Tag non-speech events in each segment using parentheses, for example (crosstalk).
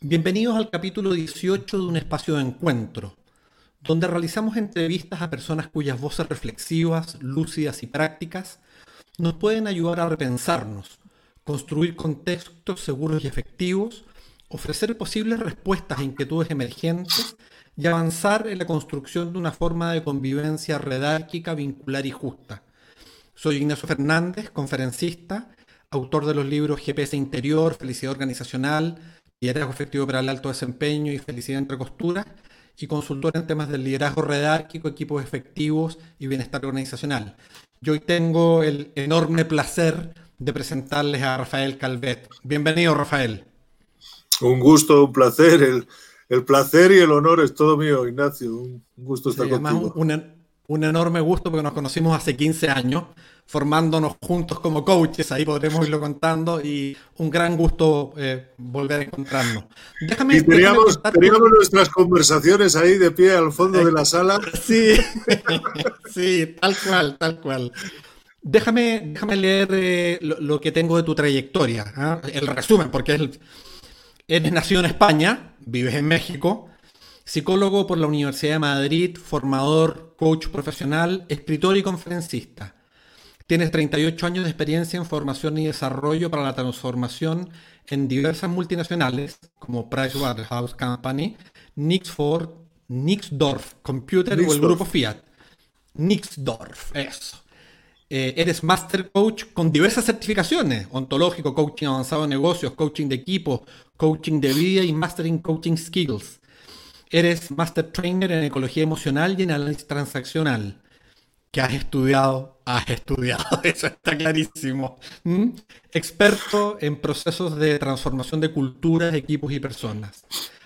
Bienvenidos al capítulo 18 de un espacio de encuentro, donde realizamos entrevistas a personas cuyas voces reflexivas, lúcidas y prácticas nos pueden ayudar a repensarnos, construir contextos seguros y efectivos, ofrecer posibles respuestas a inquietudes emergentes y avanzar en la construcción de una forma de convivencia redárquica, vincular y justa. Soy Ignacio Fernández, conferencista, autor de los libros GPS Interior, Felicidad Organizacional, Liderazgo Efectivo para el Alto Desempeño y Felicidad entre Costuras, y consultor en temas del liderazgo redárquico, equipos efectivos y bienestar organizacional. Yo hoy tengo el enorme placer de presentarles a Rafael Calvet. Bienvenido, Rafael. Un gusto, un placer. El, placer y el honor es todo mío, Ignacio. Un, gusto estar contigo. Un, un, enorme gusto porque nos conocimos hace 15 años, formándonos juntos como coaches, ahí podremos irlo contando, y un gran gusto eh, volver a encontrarnos. Déjame, y teníamos, nuestras conversaciones ahí de pie al fondo de la sala. (laughs) Sí, (laughs) sí, tal cual, tal cual. Déjame, déjame leer eh, lo, que tengo de tu trayectoria, ¿ah? el resumen, porque es eres nacido en España, vives en México, psicólogo por la Universidad de Madrid, formador, coach profesional, escritor y conferencista. Tienes 38 años de experiencia en formación y desarrollo para la transformación en diversas multinacionales como Pricewaterhouse Company, Nixford, Nixdorf Computer o el grupo Fiat. Nixdorf, eso. Eh, eres Master Coach con diversas certificaciones, ontológico, coaching avanzado de negocios, coaching de equipo, coaching de vida y Mastering Coaching Skills. Eres Master Trainer en Ecología Emocional y en Análisis Transaccional que has estudiado, has estudiado, (laughs) eso está clarísimo. ¿Mm? Experto en procesos de transformación de culturas, equipos y personas.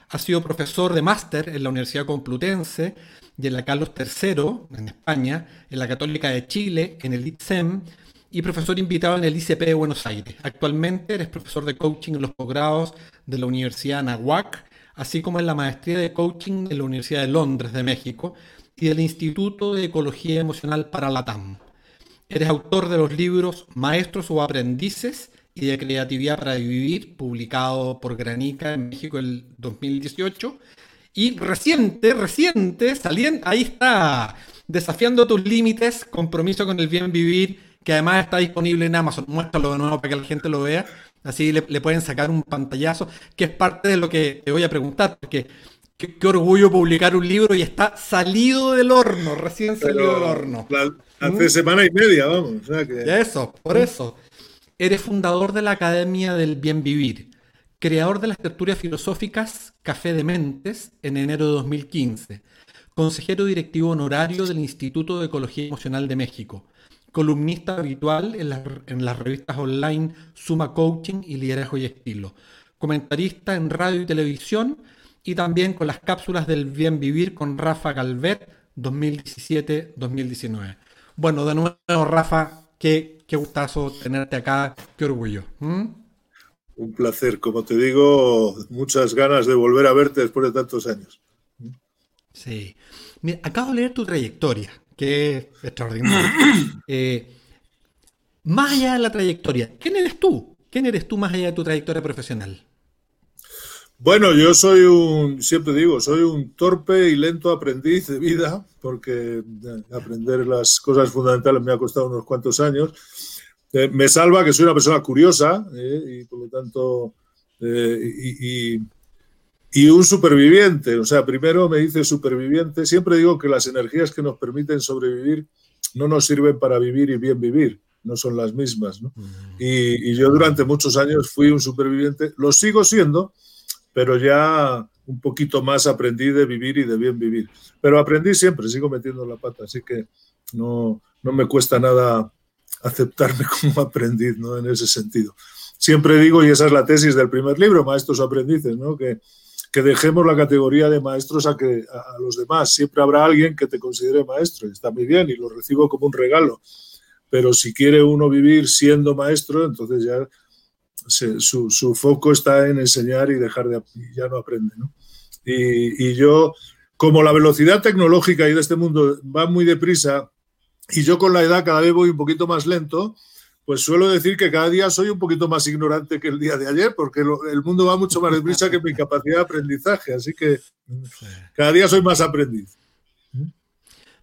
Ha sido profesor de máster en la Universidad Complutense y en la Carlos III, en España, en la Católica de Chile, en el ITSEM, y profesor invitado en el ICP de Buenos Aires. Actualmente eres profesor de coaching en los posgrados de la Universidad Anahuac, así como en la maestría de coaching en la Universidad de Londres de México, y del Instituto de Ecología Emocional para la TAM. Eres autor de los libros Maestros o Aprendices y de Creatividad para Vivir, publicado por Granica en México el 2018. Y reciente, reciente, saliendo, ahí está, desafiando tus límites, compromiso con el bien vivir, que además está disponible en Amazon. Muéstralo de nuevo para que la gente lo vea. Así le, le pueden sacar un pantallazo, que es parte de lo que te voy a preguntar, porque Qué, orgullo publicar un libro y está salido del horno, recién salido del horno. hace semana y media, vamos. Eso, por eso. Eres fundador de la Academia del Bien Vivir, creador de las tertulias filosóficas Café de Mentes en enero de 2015, consejero directivo honorario del Instituto de Ecología Emocional de México, columnista habitual en, en las revistas online Suma Coaching y Liderazgo y Estilo, comentarista en radio y televisión y también con las cápsulas del bien vivir con Rafa Galvet 2017-2019. Bueno, de nuevo, Rafa, qué, qué gustazo tenerte acá, qué orgullo. Un placer, como te digo, muchas ganas de volver a verte después de tantos años. Sí. Mira, acabo de leer tu trayectoria, que es extraordinaria. (clears throat) Eh, más allá de la trayectoria, ¿quién eres tú? ¿Quién eres tú más allá de tu trayectoria profesional? Bueno, yo soy un, siempre digo, soy un torpe y lento aprendiz de vida, porque eh, aprender las cosas fundamentales me ha costado unos cuantos años. Eh, me salva que soy una persona curiosa eh, y por lo tanto, y, y, un superviviente. O sea, primero me dice superviviente. Siempre digo que las energías que nos permiten sobrevivir no nos sirven para vivir y bien vivir no son las mismas. ¿no? Mm. Y, y, yo durante muchos años fui un superviviente, lo sigo siendo, pero ya un poquito más aprendí de vivir y de bien vivir. Pero aprendí siempre, sigo metiendo la pata, así que no, no me cuesta nada aceptarme (laughs) como aprendiz ¿no? en ese sentido. Siempre digo, y esa es la tesis del primer libro, Maestros Aprendices, ¿no? que, que dejemos la categoría de maestros a, que, a, los demás. Siempre habrá alguien que te considere maestro, y está muy bien, y lo recibo como un regalo. Pero si quiere uno vivir siendo maestro, entonces ya su, foco está en enseñar y dejar de, ya no aprende. Y, yo, como la velocidad tecnológica y de este mundo va muy deprisa, y yo con la edad cada vez voy un poquito más lento, pues suelo decir que cada día soy un poquito más ignorante que el día de ayer, porque el mundo va mucho más deprisa que mi (laughs) capacidad de aprendizaje, así que cada día soy más aprendiz.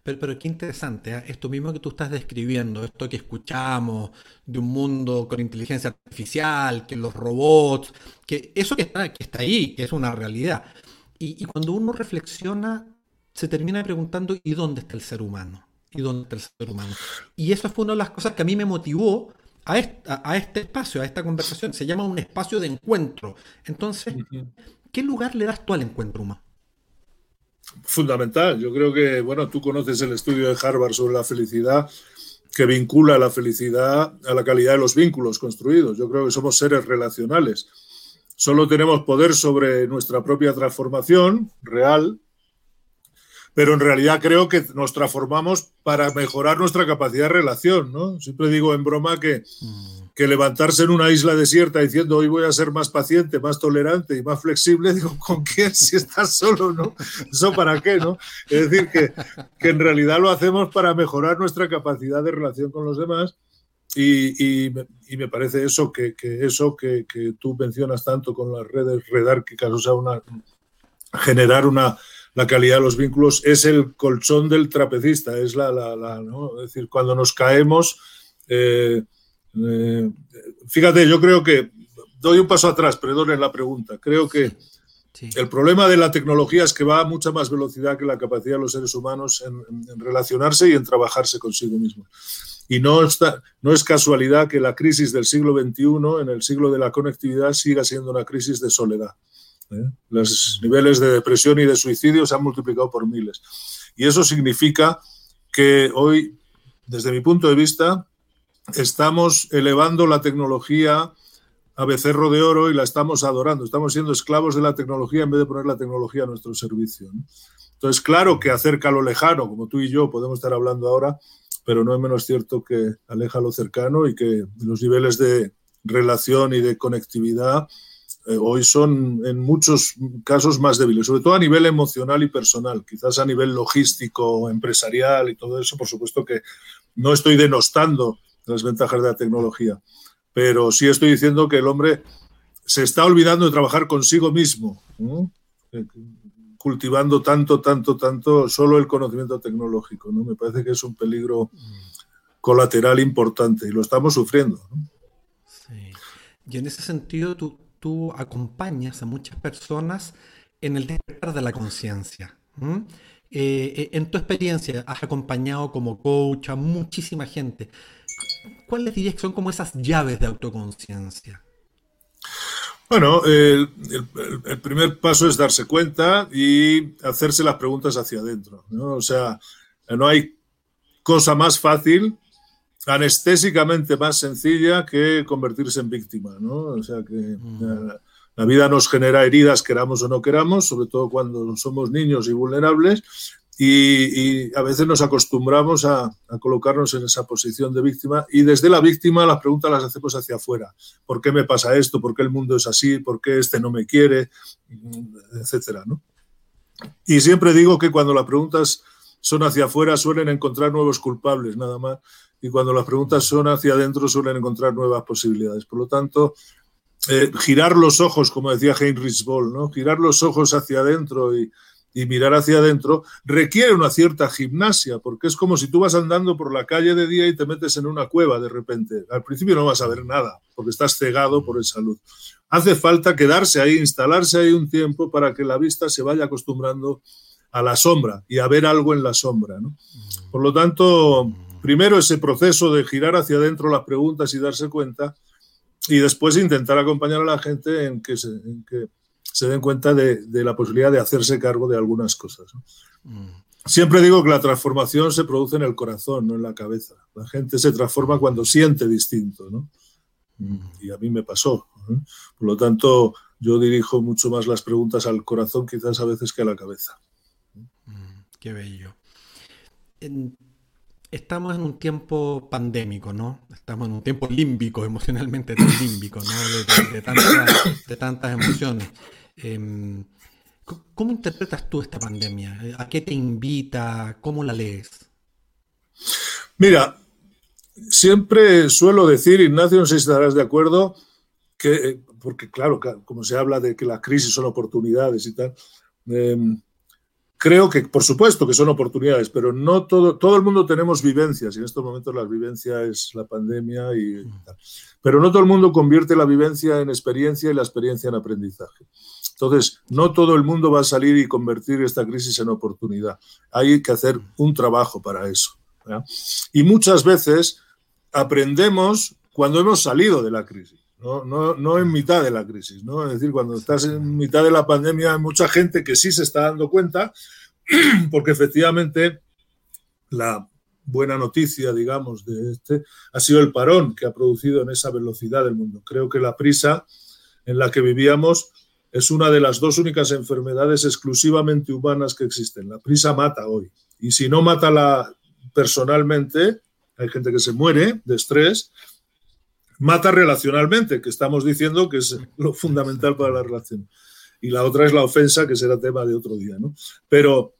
Pero, pero qué interesante, ¿eh? esto mismo que tú estás describiendo, esto que escuchamos de un mundo con inteligencia artificial, que los robots, que eso que está, que está ahí, que es una realidad. Y, y cuando uno reflexiona, se termina preguntando, ¿y dónde está el ser humano? ¿Y está el ser humano? Y eso fue una de las cosas que a mí me motivó a, a este espacio, a esta conversación. Se llama un espacio de encuentro. Entonces, ¿qué lugar le das tú al encuentro humano? Fundamental. Yo creo que, bueno, tú conoces el estudio de Harvard sobre la felicidad que vincula la felicidad a la calidad de los vínculos construidos. Yo creo que somos seres relacionales. Solo tenemos poder sobre nuestra propia transformación real, pero en realidad creo que nos transformamos para mejorar nuestra capacidad de relación, ¿no? Siempre digo en broma que, mm. que, levantarse en una isla desierta diciendo hoy voy a ser más paciente, más tolerante y más flexible, (laughs) digo, ¿con quién si estás solo, no? ¿Eso para qué, no? Es decir, que, que en realidad lo hacemos para mejorar nuestra capacidad de relación con los demás y, y, y me parece eso que, que eso que, que, tú mencionas tanto con las redes redárquicas, o sea, una, generar una la calidad de los vínculos es el colchón del trapecista, es la, la, la ¿no? Es decir, cuando nos caemos, eh, eh, fíjate, yo creo que doy un paso atrás, perdonen la pregunta, creo que sí. el problema de la tecnología es que va a mucha más velocidad que la capacidad de los seres humanos en, en relacionarse y en trabajarse consigo mismos. Y no, está, no es casualidad que la crisis del siglo XXI, en el siglo de la conectividad, siga siendo una crisis de soledad. ¿Eh? Los niveles de depresión y de suicidio se han multiplicado por miles. Y eso significa que hoy, desde mi punto de vista, estamos elevando la tecnología a becerro de oro y la estamos adorando. Estamos siendo esclavos de la tecnología en vez de poner la tecnología a nuestro servicio. ¿no? Entonces, claro que acerca lo lejano, como tú y yo podemos estar hablando ahora, pero no es menos cierto que aleja lo cercano y que los niveles de relación y de conectividad hoy son en muchos casos más débiles, sobre todo a nivel emocional y personal, quizás a nivel logístico, empresarial y todo eso, por supuesto que no estoy denostando las ventajas de la tecnología, pero sí estoy diciendo que el hombre se está olvidando de trabajar consigo mismo. Eh, cultivando tanto, tanto, tanto solo el conocimiento tecnológico. ¿no? Me parece que es un peligro colateral importante y lo estamos sufriendo. Sí. Y en ese sentido, tú, tú acompañas a muchas personas en el despertar de la conciencia. Eh, en tu experiencia has acompañado como coach a muchísima gente. ¿Cuáles dirías que son como esas llaves de autoconciencia? Bueno, el, el, primer paso es darse cuenta y hacerse las preguntas hacia adentro. O sea, no hay cosa más fácil anestésicamente más sencilla que convertirse en víctima, ¿no? O sea que mm. la, la, vida nos genera heridas, queramos o no queramos, sobre todo cuando somos niños y vulnerables, y, y a veces nos acostumbramos a, a, colocarnos en esa posición de víctima y desde la víctima las preguntas las hacemos hacia afuera. ¿Por qué me pasa esto? ¿Por qué el mundo es así? ¿Por qué este no me quiere? Etcétera, ¿no? Y siempre digo que cuando las preguntas son hacia afuera suelen encontrar nuevos culpables, nada más y cuando las preguntas son hacia adentro suelen encontrar nuevas posibilidades. Por lo tanto, eh, girar los ojos, como decía Heinrich Boll, ¿no? girar los ojos hacia adentro y, y, mirar hacia adentro requiere una cierta gimnasia, porque es como si tú vas andando por la calle de día y te metes en una cueva de repente. Al principio no vas a ver nada, porque estás cegado por esa luz. Hace falta quedarse ahí, instalarse ahí un tiempo para que la vista se vaya acostumbrando a la sombra y a ver algo en la sombra. ¿no? Por lo tanto, primero ese proceso de girar hacia adentro las preguntas y darse cuenta, y después intentar acompañar a la gente en que se, en que se den cuenta de, de, la posibilidad de hacerse cargo de algunas cosas. ¿no? Mm. Siempre digo que la transformación se produce en el corazón, no en la cabeza. La gente se transforma cuando siente distinto, ¿no? Mm. Y a mí me pasó. Por lo tanto, yo dirijo mucho más las preguntas al corazón quizás a veces que a la cabeza. Mm, qué bello. En estamos en un tiempo pandémico, ¿no? Estamos en un tiempo límbico, emocionalmente límbico, ¿no? De, de, de, tanta, de tantas emociones. Eh, ¿Cómo interpretas tú esta pandemia? ¿A qué te invita? ¿Cómo la lees? Mira, siempre suelo decir, Ignacio, no sé si estarás de acuerdo, que, eh, porque claro, como se habla de que las crisis son oportunidades y tal, em, creo que, por supuesto, que son oportunidades, pero no todo, todo el mundo tenemos vivencias, y en estos momentos la vivencia es la pandemia, y, tal. pero no todo el mundo convierte la vivencia en experiencia y la experiencia en aprendizaje. Entonces, no todo el mundo va a salir y convertir esta crisis en oportunidad. Hay que hacer un trabajo para eso. Y muchas veces aprendemos cuando hemos salido de la crisis. No, no, no, en mitad de la crisis, ¿no? Es decir, cuando estás en mitad de la pandemia hay mucha gente que sí se está dando cuenta, (clears throat) porque efectivamente la buena noticia, digamos, de este ha sido el parón que ha producido en esa velocidad del mundo. Creo que la prisa en la que vivíamos es una de las dos únicas enfermedades exclusivamente humanas que existen. La prisa mata hoy. Y si no mata la personalmente, hay gente que se muere de estrés, mata relacionalmente, que estamos diciendo que es lo fundamental para la relación. Y la otra es la ofensa, que será tema de otro día, ¿no? Pero,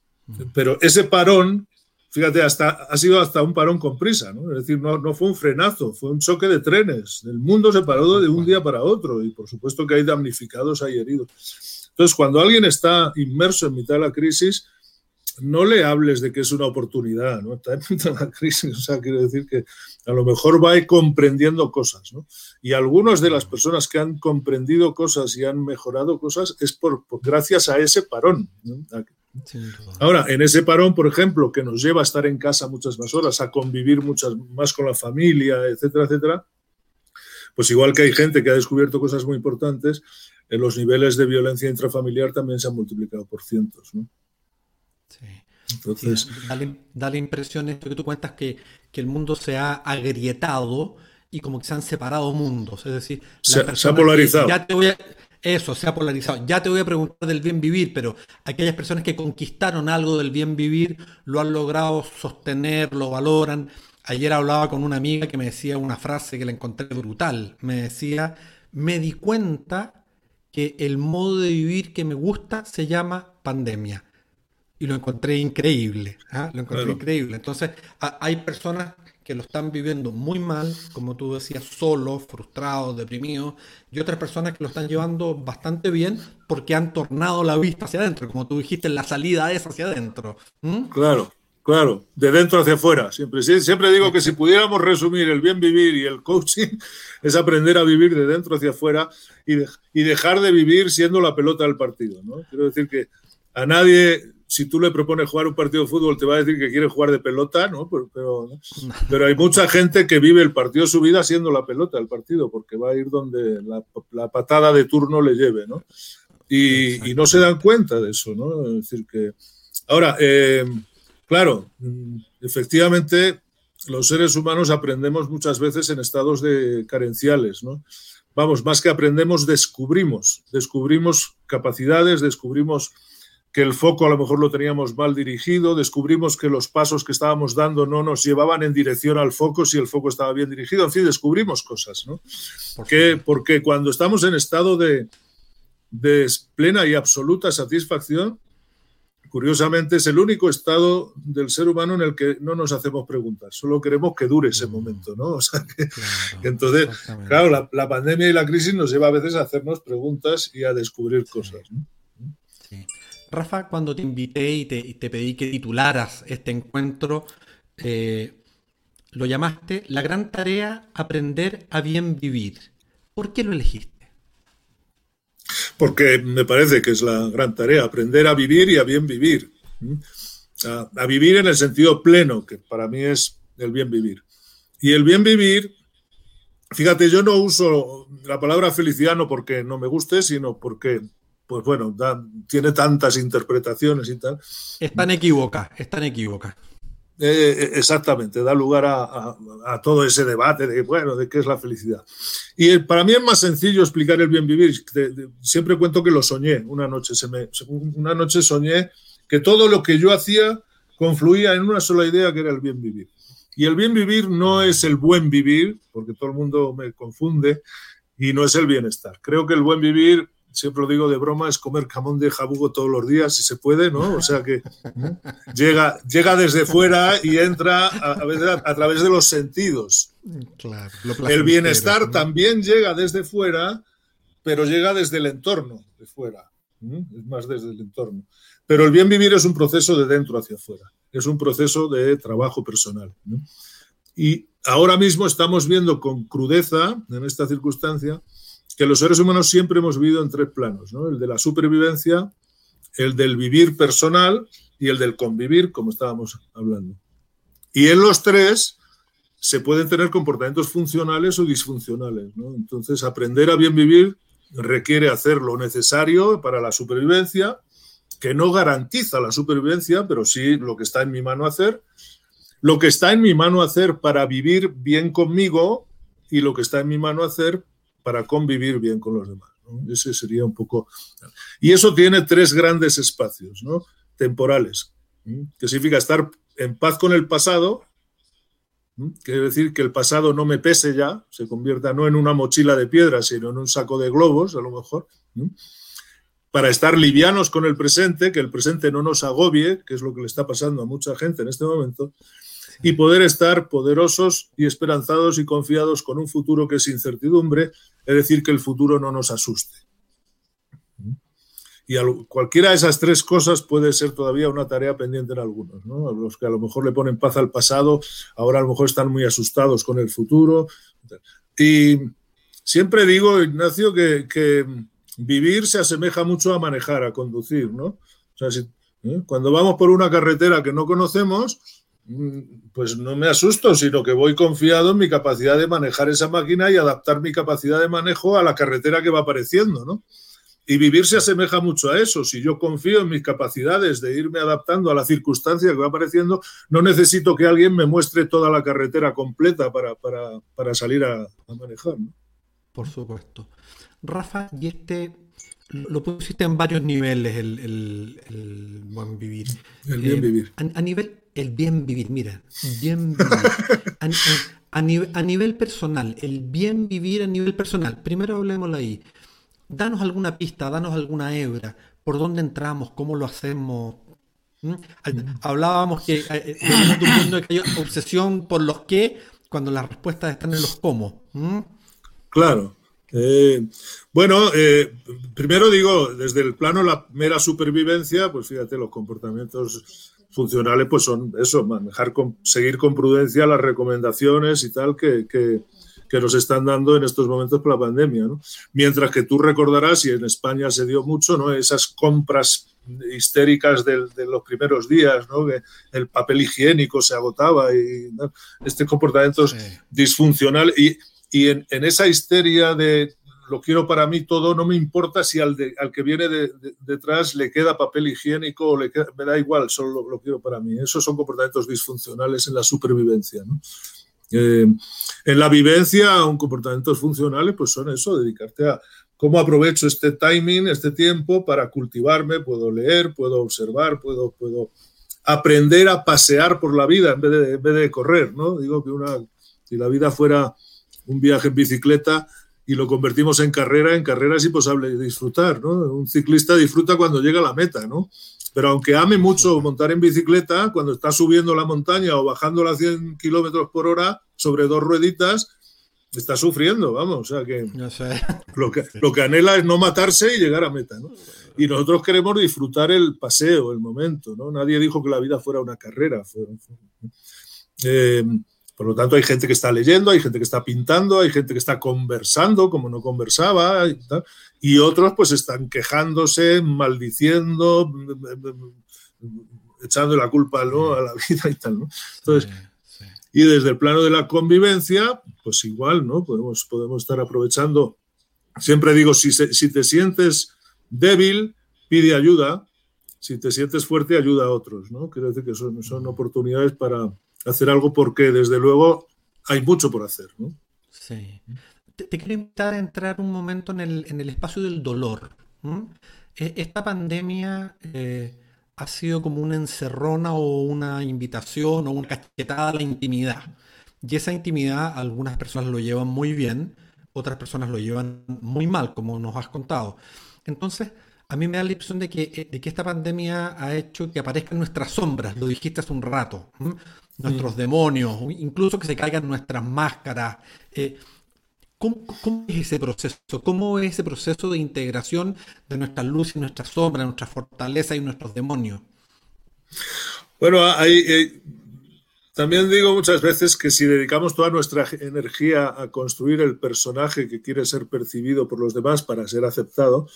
pero ese parón, fíjate, hasta, ha sido hasta un parón con prisa, ¿no? Es decir, no, no fue un frenazo, fue un choque de trenes. El mundo se paró de un día para otro y por supuesto que hay damnificados, hay heridos. Entonces, cuando alguien está inmerso en mitad de la crisis, no le hables de que es una oportunidad, ¿no? Está en la crisis, o sea, quiero decir que a lo mejor va comprendiendo cosas, ¿no? Y algunas de las personas que han comprendido cosas y han mejorado cosas es por, gracias a ese parón. Ahora, en ese parón, por ejemplo, que nos lleva a estar en casa muchas más horas, a convivir muchas más con la familia, etcétera, etcétera, pues igual que hay gente que ha descubierto cosas muy importantes, en los niveles de violencia intrafamiliar también se han multiplicado por cientos, ¿no? Entonces, da, la impresión esto que tú cuentas que, el mundo se ha agrietado y como que se han separado mundos. Es decir, se, ha polarizado. eso, se ha polarizado. Ya te voy a preguntar del bien vivir, pero aquellas personas que conquistaron algo del bien vivir lo han logrado sostener, lo valoran. Ayer hablaba con una amiga que me decía una frase que la encontré brutal. Me decía, me di cuenta que el modo de vivir que me gusta se llama pandemia y lo encontré increíble. ¿ah? Lo encontré increíble. Entonces, hay personas que lo están viviendo muy mal, como tú decías, solos, frustrados, deprimidos, y otras personas que lo están llevando bastante bien porque han tornado la vista hacia adentro, como tú dijiste, la salida es hacia adentro. Claro, claro, de dentro hacia afuera. Siempre, siempre digo que si (laughs) pudiéramos resumir el bien vivir y el coaching, (laughs) es aprender a vivir de dentro hacia afuera y, y dejar de vivir siendo la pelota del partido. ¿no? Quiero decir que a nadie si tú le propones jugar un partido de fútbol, te va a decir que quiere jugar de pelota, ¿no? Pero, pero, (laughs) hay mucha gente que vive el partido de su vida siendo la pelota del partido, porque va a ir donde la, patada de turno le lleve, ¿no? Y, no se dan cuenta de eso, ¿no? Es decir, que. Ahora, eh, claro, mm, efectivamente, los seres humanos aprendemos muchas veces en estados de carenciales, ¿no? Vamos, más que aprendemos, descubrimos, descubrimos capacidades, descubrimos que el foco a lo mejor lo teníamos mal dirigido, descubrimos que los pasos que estábamos dando no nos llevaban en dirección al foco si el foco estaba bien dirigido, en fin, descubrimos cosas, ¿no? Porque, porque cuando estamos en estado de, de plena y absoluta satisfacción, curiosamente es el único estado del ser humano en el que no nos hacemos preguntas, solo queremos que dure ese mm. momento, ¿no? (laughs) O sea que, entonces, claro, la, la, pandemia y la crisis nos lleva a veces a hacernos preguntas y a descubrir cosas, ¿no? Rafa, cuando te invité y te, pedí que titularas este encuentro, eh, lo llamaste La gran tarea, aprender a bien vivir. ¿Por qué lo elegiste? Porque me parece que es la gran tarea, aprender a vivir y a bien vivir. A, vivir en el sentido pleno, que para mí es el bien vivir. Y el bien vivir, fíjate, yo no uso la palabra felicidad no porque no me guste, sino porque pues bueno, tiene tantas interpretaciones y tal. Están equivocas, están equivocas. Eh, eh, exactamente, da lugar a, todo ese debate de, bueno, de qué es la felicidad. Y para mí es más sencillo explicar el bien vivir. siempre cuento que lo soñé. Una noche, se me, una noche soñé que todo lo que yo hacía confluía en una sola idea que era el bien vivir. Y el bien vivir no es el buen vivir, porque todo el mundo me confunde, y no es el bienestar. Creo que el buen vivir siempre lo digo de broma, es comer camón de jabugo todos los días, si se puede, ¿no? O sea que llega, llega desde fuera y entra a, a, través de los sentidos. Claro, el bienestar también llega desde fuera, pero llega desde el entorno de fuera. Es más desde el entorno. Pero el bien vivir es un proceso de dentro hacia afuera, es un proceso de trabajo personal. Y ahora mismo estamos viendo con crudeza, en esta circunstancia, que los seres humanos siempre hemos vivido en tres planos, ¿no? el de la supervivencia, el del vivir personal y el del convivir, como estábamos hablando. Y en los tres se pueden tener comportamientos funcionales o disfuncionales. Entonces, aprender a bien vivir requiere hacer lo necesario para la supervivencia, que no garantiza la supervivencia, pero sí lo que está en mi mano hacer, lo que está en mi mano hacer para vivir bien conmigo y lo que está en mi mano hacer para convivir bien con los demás. Ese sería un poco... Y eso tiene tres grandes espacios ¿no? temporales, que significa estar en paz con el pasado, quiere decir que el pasado no me pese ya, se convierta no en una mochila de piedra, sino en un saco de globos, a lo mejor, para estar livianos con el presente, que el presente no nos agobie, que es lo que le está pasando a mucha gente en este momento, y poder estar poderosos y esperanzados y confiados con un futuro que es incertidumbre, es decir, que el futuro no nos asuste. Y cualquiera de esas tres cosas puede ser todavía una tarea pendiente en algunos. ¿no? Los que a lo mejor le ponen paz al pasado, ahora a lo mejor están muy asustados con el futuro. Y siempre digo, Ignacio, que, vivir se asemeja mucho a manejar, a conducir. ¿no? ¿eh? Cuando vamos por una carretera que no conocemos, pues no me asusto, sino que voy confiado en mi capacidad de manejar esa máquina y adaptar mi capacidad de manejo a la carretera que va apareciendo, ¿no? Y vivir se asemeja mucho a eso. Si yo confío en mis capacidades de irme adaptando a la circunstancia que va apareciendo, no necesito que alguien me muestre toda la carretera completa para, salir a, manejar. ¿no? Por supuesto. Rafa, y este lo pusiste en varios niveles, el, buen vivir. El bien eh, vivir. a, nivel el bien vivir, mira, bien A, nivel personal, el bien vivir a nivel personal. Primero hablemoslo ahí. Danos alguna pista, danos alguna hebra. ¿Por dónde entramos? ¿Cómo lo hacemos? ¿Mm? Hablábamos que, eh, eh, que hay obsesión por los qué cuando las respuestas están en los cómo. ¿Mm? Claro. Eh, bueno, primero digo, desde el plano la mera supervivencia, pues fíjate, los comportamientos funcionales pues son eso, manejar con, seguir con prudencia las recomendaciones y tal que, que, nos están dando en estos momentos por la pandemia. ¿no? Mientras que tú recordarás, y en España se dio mucho, ¿no? esas compras histéricas de, los primeros días, ¿no? que el papel higiénico se agotaba y este comportamiento disfuncional. Y, y en, en, esa histeria de, lo quiero para mí todo, no me importa si al, al que viene detrás le queda papel higiénico o le me da igual, solo lo, quiero para mí. Esos son comportamientos disfuncionales en la supervivencia. Eh, en la vivencia, un comportamientos funcionales, pues son eso, dedicarte a cómo aprovecho este timing, este tiempo para cultivarme, puedo leer, puedo observar, puedo, puedo aprender a pasear por la vida en vez de, en vez de correr, ¿no? Digo que una, si la vida fuera un viaje en bicicleta, y lo convertimos en carrera, en carrera es imposible disfrutar, ¿no? Un ciclista disfruta cuando llega a la meta, ¿no? Pero aunque ame mucho montar en bicicleta, cuando está subiendo la montaña o bajando a 100 kilómetros por hora sobre dos rueditas, está sufriendo, vamos, o sea que, lo que lo que anhela es no matarse y llegar a meta, ¿no? Y nosotros queremos disfrutar el paseo, el momento, ¿no? Nadie dijo que la vida fuera una carrera. Eh, por lo tanto, hay gente que está leyendo, hay gente que está pintando, hay gente que está conversando como no conversaba, y, otros pues están quejándose, maldiciendo, echando la culpa a la vida y tal. ¿no? Entonces, y desde el plano de la convivencia, pues igual, ¿no? Podemos, podemos estar aprovechando. Siempre digo, si, si te sientes débil, pide ayuda. Si te sientes fuerte, ayuda a otros, ¿no? Quiero decir que son, son oportunidades para, hacer algo porque desde luego hay mucho por hacer. Sí. Te, quiero invitar a entrar un momento en el, en el espacio del dolor. E, esta pandemia eh, ha sido como una encerrona o una invitación o una cachetada a la intimidad. Y esa intimidad algunas personas lo llevan muy bien, otras personas lo llevan muy mal, como nos has contado. Entonces, a mí me da la impresión de que, de que esta pandemia ha hecho que aparezcan nuestras sombras, lo dijiste hace un rato, nuestros demonios, incluso que se caigan nuestras máscaras. Eh, ¿Cómo, es ese proceso? ¿Cómo es ese proceso de integración de nuestra luz y nuestra sombra, nuestra fortaleza y nuestros demonios? Bueno, hay, también digo muchas veces que si dedicamos toda nuestra energía a construir el personaje que quiere ser percibido por los demás para ser aceptado,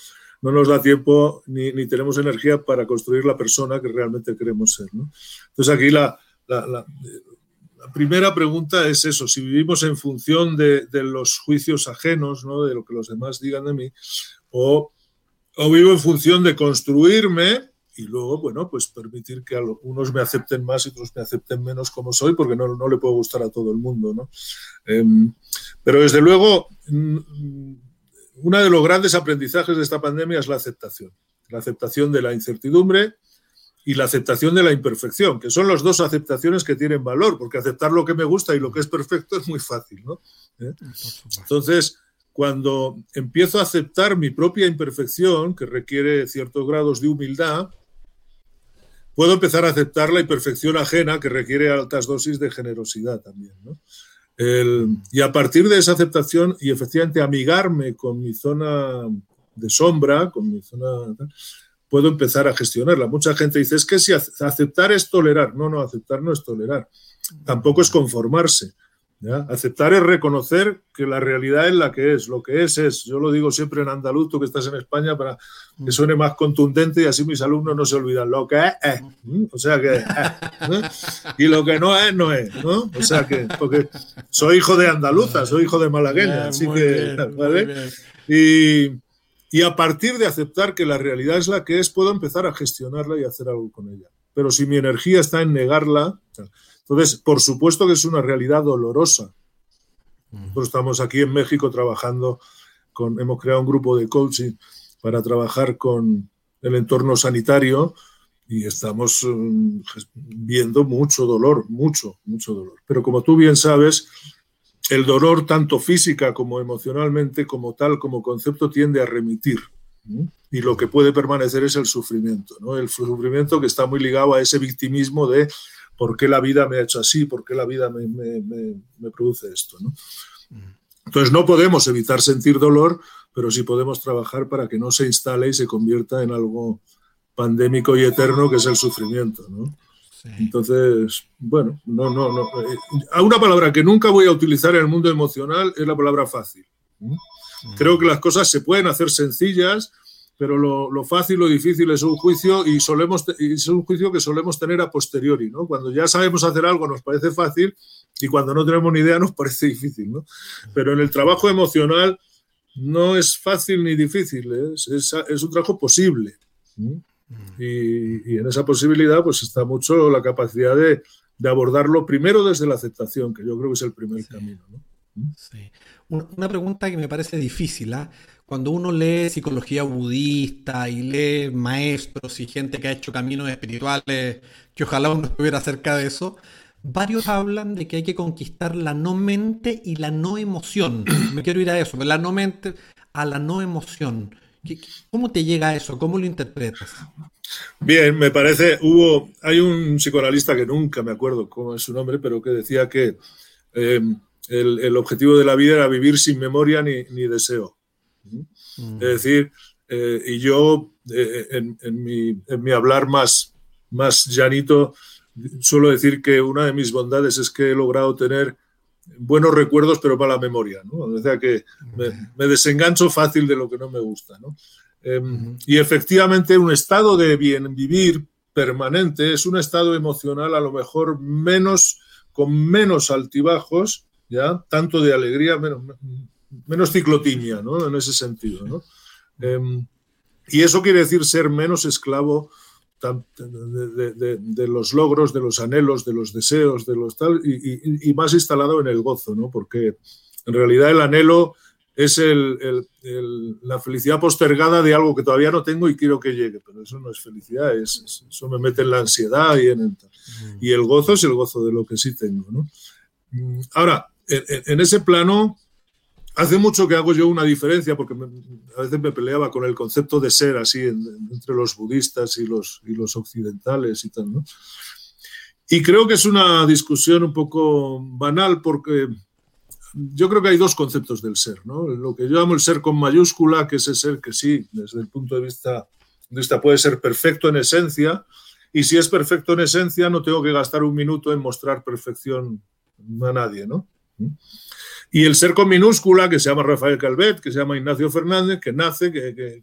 no nos da tiempo ni, tenemos energía para construir la persona que realmente queremos ser. Entonces aquí la, la primera pregunta es eso, si vivimos en función de, los juicios ajenos, ¿no? de lo que los demás digan de mí, o, vivo en función de construirme y luego, bueno, pues permitir que unos me acepten más y otros me acepten menos como soy, porque no, no le puedo gustar a todo el mundo. ¿no? Em, pero desde luego, uno de los grandes aprendizajes de esta pandemia es la aceptación, la aceptación de la incertidumbre, y la aceptación de la imperfección, que son las dos aceptaciones que tienen valor, porque aceptar lo que me gusta y lo que es perfecto es muy fácil, ¿no? ¿Eh? Entonces, cuando empiezo a aceptar mi propia imperfección, que requiere ciertos grados de humildad, puedo empezar a aceptar la imperfección ajena, que requiere altas dosis de generosidad también, ¿no? y a partir de esa aceptación y efectivamente amigarme con mi zona de sombra, con mi zona puedo empezar a gestionarla. Mucha gente dice, es que si aceptar es tolerar. No, no, aceptar no es tolerar. Tampoco es conformarse. Aceptar es reconocer que la realidad es la que es, lo que es es. Yo lo digo siempre en andaluz, tú que estás en España, para que suene más contundente y así mis alumnos no se olvidan. Lo que es, es. O sea que es. Y lo que no es, no es. ¿no? O sea que, porque soy hijo de andaluza, soy hijo de malagueña, así que, ¿vale? Y, y a partir de aceptar que la realidad es la que es, puedo empezar a gestionarla y hacer algo con ella. Pero si mi energía está en negarla, entonces, por supuesto que es una realidad dolorosa. Nosotros estamos aquí en México trabajando con, hemos creado un grupo de coaching para trabajar con el entorno sanitario y estamos mm, viendo mucho dolor, mucho, mucho dolor. Pero como tú bien sabes, el dolor, tanto física como emocionalmente, como tal, como concepto, tiende a remitir. Y lo que puede permanecer es el sufrimiento, ¿no? El sufrimiento que está muy ligado a ese victimismo de por qué la vida me ha hecho así, por qué la vida me, produce esto, Entonces no podemos evitar sentir dolor, pero sí podemos trabajar para que no se instale y se convierta en algo pandémico y eterno que es el sufrimiento, ¿no? Entonces, bueno, no, no, no. Eh, una palabra que nunca voy a utilizar en el mundo emocional es la palabra fácil. Creo que las cosas se pueden hacer sencillas, pero lo, fácil, lo difícil es un juicio y solemos es un juicio que solemos tener a posteriori, ¿no? Cuando ya sabemos hacer algo nos parece fácil y cuando no tenemos ni idea (laughs) nos parece difícil, ¿no? Pero en el trabajo emocional no es fácil ni difícil, es, es, un trabajo posible. Y, en esa posibilidad pues está mucho la capacidad de, abordarlo primero desde la aceptación, que yo creo que es el primer camino. ¿Mm? Una pregunta que me parece difícil. ¿ah? Cuando uno lee psicología budista y lee maestros y gente que ha hecho caminos espirituales, que ojalá uno estuviera cerca de eso, varios hablan de que hay que conquistar la no mente y la no emoción. Me quiero ir a eso, de la no mente a la no emoción. ¿Cómo te llega eso? ¿Cómo lo interpretas? Bien, me parece, hubo, hay un psicoanalista que nunca me acuerdo cómo es su nombre, pero que decía que em, el, objetivo de la vida era vivir sin memoria ni, deseo. Mm. Es decir, eh, y yo eh, en, mi, hablar más, más llanito, suelo decir que una de mis bondades es que he logrado tener buenos recuerdos, pero para la memoria. ¿no? O sea que me, desengancho fácil de lo que no me gusta. ¿no? Em, y efectivamente un estado de bien vivir permanente es un estado emocional a lo mejor menos, con menos altibajos, ¿ya? tanto de alegría, menos, menos ciclotimia, ¿no? en ese sentido. ¿no? Em, y eso quiere decir ser menos esclavo de, los logros, de los anhelos, de los deseos, de los tal, y, más instalado en el gozo, ¿no? Porque en realidad el anhelo es la felicidad postergada de algo que todavía no tengo y quiero que llegue, pero eso no es felicidad, es, eso me mete en la ansiedad y en el, y el gozo es el gozo de lo que sí tengo, ¿no? Ahora, en, ese plano, hace mucho que hago yo una diferencia, porque a veces me peleaba con el concepto de ser así entre los budistas y los, y los occidentales y tal, ¿no? Y creo que es una discusión un poco banal porque yo creo que hay dos conceptos del ser, ¿no? Lo que yo llamo el ser con mayúscula, que es el ser que sí, desde el punto de vista, de vista puede ser perfecto en esencia, y si es perfecto en esencia, no tengo que gastar un minuto en mostrar perfección a nadie, ¿no? Y el ser con minúscula, que se llama Rafael Calvet, que se llama Ignacio Fernández, que nace, que,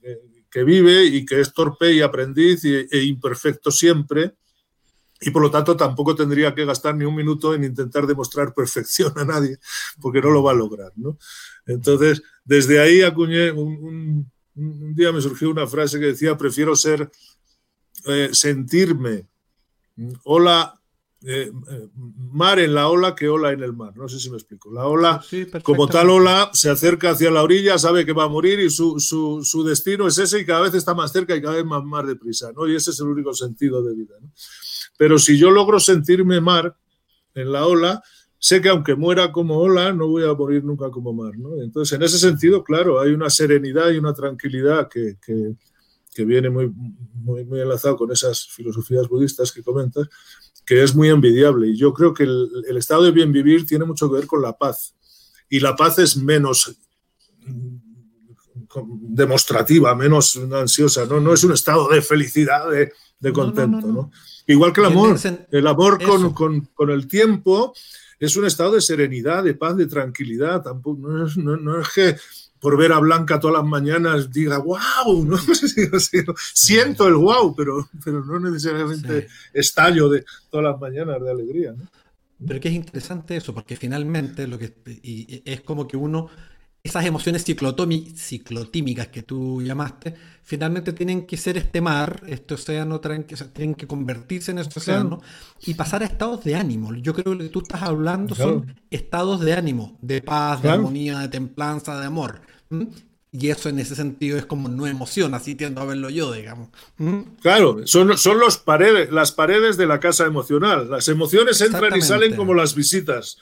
que, vive y que es torpe y aprendiz e imperfecto siempre, y por lo tanto tampoco tendría que gastar ni un minuto en intentar demostrar perfección a nadie, porque no lo va a lograr. ¿no? Entonces, desde ahí acuñé, un, día me surgió una frase que decía, prefiero ser, eh, sentirme hola eh, eh, mar en la ola que ola en el mar. No sé si me explico. La ola, como tal ola, se acerca hacia la orilla, sabe que va a morir y su, su, destino es ese y cada vez está más cerca y cada vez más, más deprisa. ¿no? Y ese es el único sentido de vida. Pero si yo logro sentirme mar en la ola, sé que aunque muera como ola, no voy a morir nunca como mar. ¿no? Entonces, en ese sentido, claro, hay una serenidad y una tranquilidad que, que, que viene muy, muy, muy enlazado con esas filosofías budistas que comentas, que es muy envidiable. Y yo creo que el, estado de bien vivir tiene mucho que ver con la paz. Y la paz es menos mm, demostrativa, menos ansiosa, ¿no? No es un estado de felicidad, de, de contento, no, Igual que el amor. El amor con, con, con, el tiempo es un estado de serenidad, de paz, de tranquilidad. Tampoco, no, es, no es que por ver a Blanca todas las mañanas diga, wow, ¿no? (laughs) siento el wow, pero, pero no necesariamente estallo de todas las mañanas de alegría. ¿no? Pero que es interesante eso, porque finalmente lo que y es como que uno, esas emociones ciclotímicas que tú llamaste, finalmente tienen que ser este mar, este océano, tienen que convertirse en ese océano y pasar a estados de ánimo. Yo creo que lo que tú estás hablando son estados de ánimo, de paz, de armonía, de templanza, de amor. Y eso en ese sentido es como no emociona, así tiendo a verlo yo, digamos. Claro, son, son los paredes, las paredes de la casa emocional. Las emociones entran y salen como las visitas,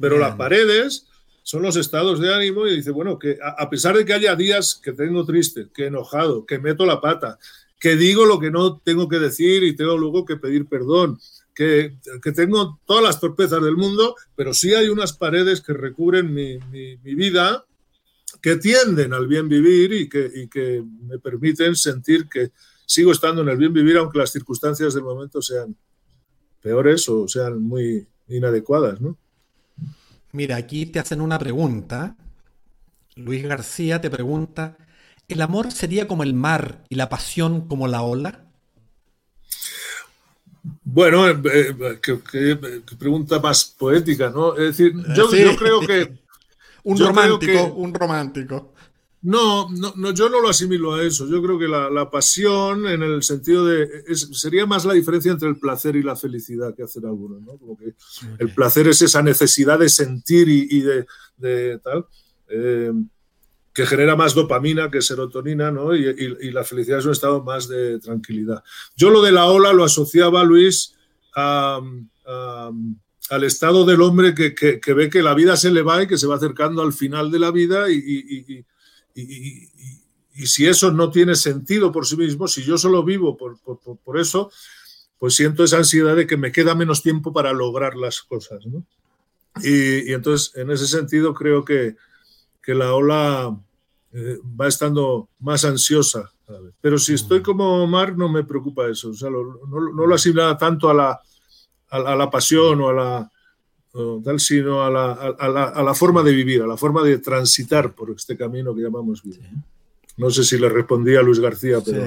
pero las paredes son los estados de ánimo y dice, bueno, que a, pesar de que haya días que tengo triste, que enojado, que meto la pata, que digo lo que no tengo que decir y tengo luego que pedir perdón, que, que tengo todas las torpezas del mundo, pero sí hay unas paredes que recubren mi, mi, vida que tienden al bien vivir y que, que me permiten sentir que sigo estando en el bien vivir aunque las circunstancias del momento sean peores o sean muy inadecuadas, ¿no? Mira, aquí te hacen una pregunta. Luis García te pregunta, ¿el amor sería como el mar y la pasión como la ola? Bueno, eh, eh, qué, pregunta más poética, ¿no? Es decir, yo creo (laughs) que un romántico, un romántico. No, no, yo no lo asimilo a eso. Yo creo que la, pasión, en el sentido de. sería más la diferencia entre el placer y la felicidad que hacen algunos, ¿no? Como que el placer es esa necesidad de sentir y, de, tal, eh, que genera más dopamina que serotonina, ¿no? Y, la felicidad es un estado más de tranquilidad. Yo lo de la ola lo asociaba, Luis, a al estado del hombre que, que, ve que la vida se le va y que se va acercando al final de la vida y, y, y, y si eso no tiene sentido por sí mismo, si yo solo vivo por, por, por, eso, pues siento esa ansiedad de que me queda menos tiempo para lograr las cosas. ¿no? Y, entonces, en ese sentido, creo que, que la ola eh, va estando más ansiosa. Pero si estoy como Omar, no me preocupa eso. O sea, no, no, lo asimila tanto a la a, la pasión o a la tal, sino a la, a, la, forma de vivir, a la forma de transitar por este camino que llamamos vida. No sé si le respondí a Luis García, pero...